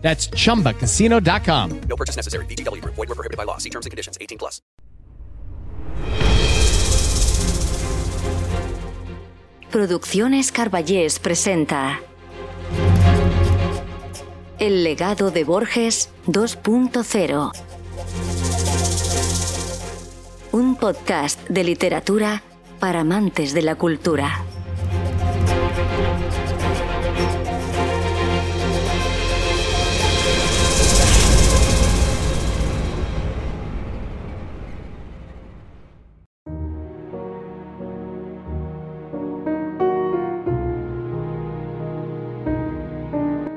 That's chumbacasino.com. No purchase necessary. VGW Group. Void were prohibited by law. See terms and conditions. 18 plus. Producciones Carballés presenta El legado de Borges 2.0 Un podcast de literatura para amantes de la cultura.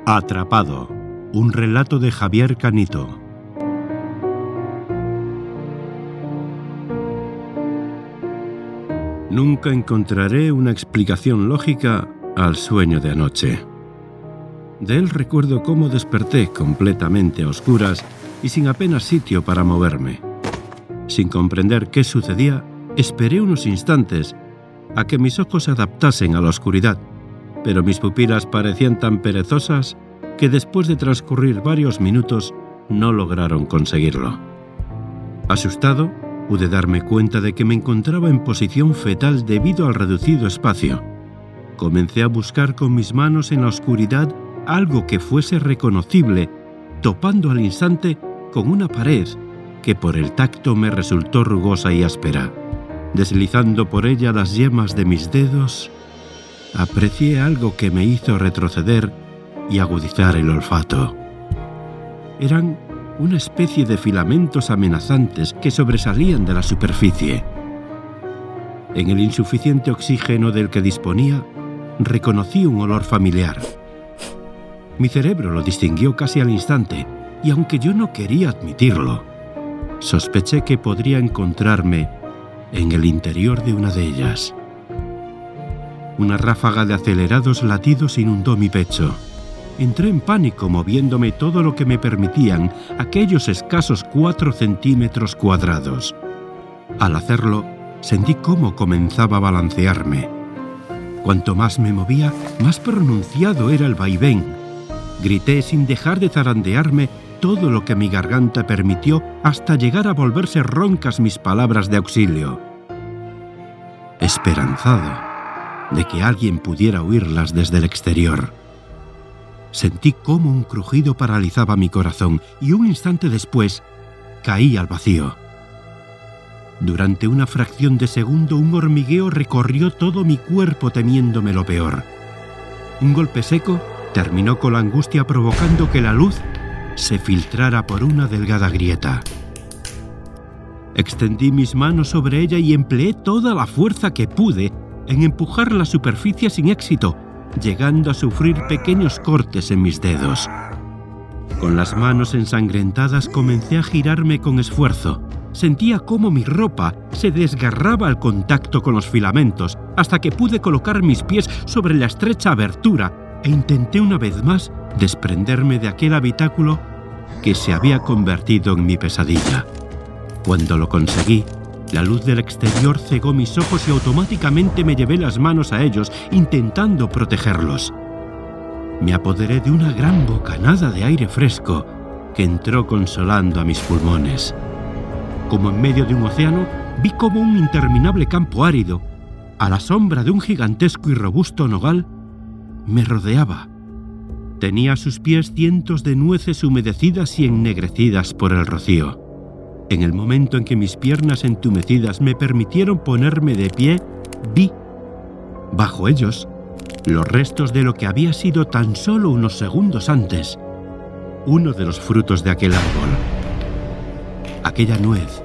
Atrapado, un relato de Javier Canito. Nunca encontraré una explicación lógica al sueño de anoche. De él recuerdo cómo desperté completamente a oscuras y sin apenas sitio para moverme. Sin comprender qué sucedía, esperé unos instantes a que mis ojos se adaptasen a la oscuridad pero mis pupilas parecían tan perezosas que después de transcurrir varios minutos no lograron conseguirlo. Asustado, pude darme cuenta de que me encontraba en posición fetal debido al reducido espacio. Comencé a buscar con mis manos en la oscuridad algo que fuese reconocible, topando al instante con una pared que por el tacto me resultó rugosa y áspera. Deslizando por ella las yemas de mis dedos, aprecié algo que me hizo retroceder y agudizar el olfato. Eran una especie de filamentos amenazantes que sobresalían de la superficie. En el insuficiente oxígeno del que disponía, reconocí un olor familiar. Mi cerebro lo distinguió casi al instante, y aunque yo no quería admitirlo, sospeché que podría encontrarme en el interior de una de ellas. Una ráfaga de acelerados latidos inundó mi pecho. Entré en pánico moviéndome todo lo que me permitían aquellos escasos cuatro centímetros cuadrados. Al hacerlo, sentí cómo comenzaba a balancearme. Cuanto más me movía, más pronunciado era el vaivén. Grité sin dejar de zarandearme todo lo que mi garganta permitió hasta llegar a volverse roncas mis palabras de auxilio. Esperanzado de que alguien pudiera oírlas desde el exterior. Sentí cómo un crujido paralizaba mi corazón y un instante después caí al vacío. Durante una fracción de segundo un hormigueo recorrió todo mi cuerpo temiéndome lo peor. Un golpe seco terminó con la angustia provocando que la luz se filtrara por una delgada grieta. Extendí mis manos sobre ella y empleé toda la fuerza que pude en empujar la superficie sin éxito, llegando a sufrir pequeños cortes en mis dedos. Con las manos ensangrentadas comencé a girarme con esfuerzo. Sentía cómo mi ropa se desgarraba al contacto con los filamentos hasta que pude colocar mis pies sobre la estrecha abertura e intenté una vez más desprenderme de aquel habitáculo que se había convertido en mi pesadilla. Cuando lo conseguí, la luz del exterior cegó mis ojos y automáticamente me llevé las manos a ellos, intentando protegerlos. Me apoderé de una gran bocanada de aire fresco que entró consolando a mis pulmones. Como en medio de un océano, vi como un interminable campo árido, a la sombra de un gigantesco y robusto nogal, me rodeaba. Tenía a sus pies cientos de nueces humedecidas y ennegrecidas por el rocío. En el momento en que mis piernas entumecidas me permitieron ponerme de pie, vi, bajo ellos, los restos de lo que había sido tan solo unos segundos antes, uno de los frutos de aquel árbol. Aquella nuez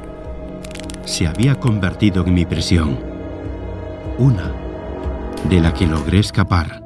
se había convertido en mi prisión, una de la que logré escapar.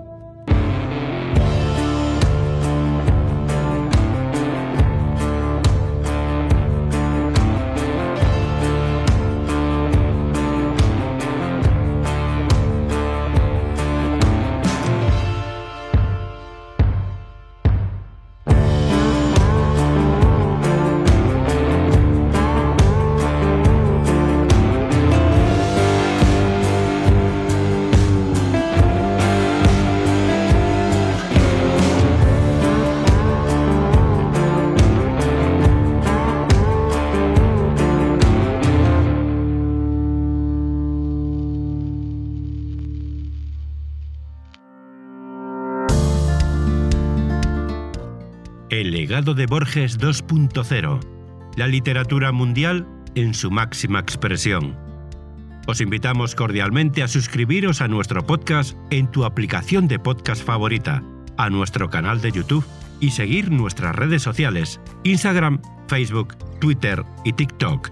El legado de Borges 2.0. La literatura mundial en su máxima expresión. Os invitamos cordialmente a suscribiros a nuestro podcast en tu aplicación de podcast favorita, a nuestro canal de YouTube y seguir nuestras redes sociales, Instagram, Facebook, Twitter y TikTok.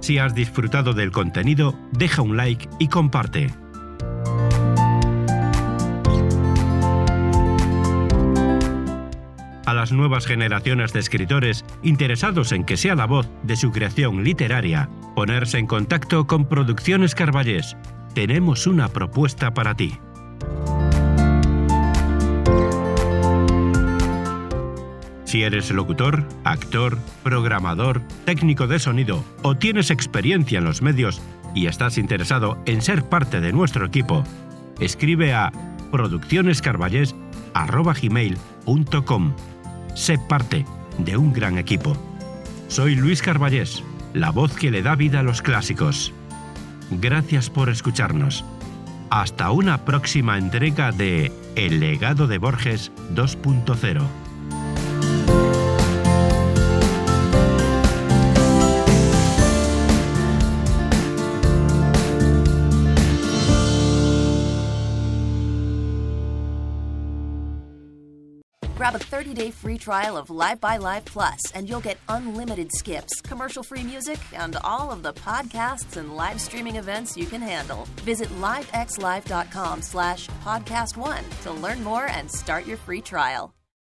Si has disfrutado del contenido, deja un like y comparte. Las nuevas generaciones de escritores interesados en que sea la voz de su creación literaria, ponerse en contacto con Producciones Carballés. Tenemos una propuesta para ti. Si eres locutor, actor, programador, técnico de sonido o tienes experiencia en los medios y estás interesado en ser parte de nuestro equipo, escribe a produccionescarballés.com. Sé parte de un gran equipo. Soy Luis Carballés, la voz que le da vida a los clásicos. Gracias por escucharnos. Hasta una próxima entrega de El legado de Borges 2.0. Grab a 30-day free trial of Live by Live Plus, and you'll get unlimited skips, commercial-free music, and all of the podcasts and live streaming events you can handle. Visit livexlive.com slash podcast one to learn more and start your free trial.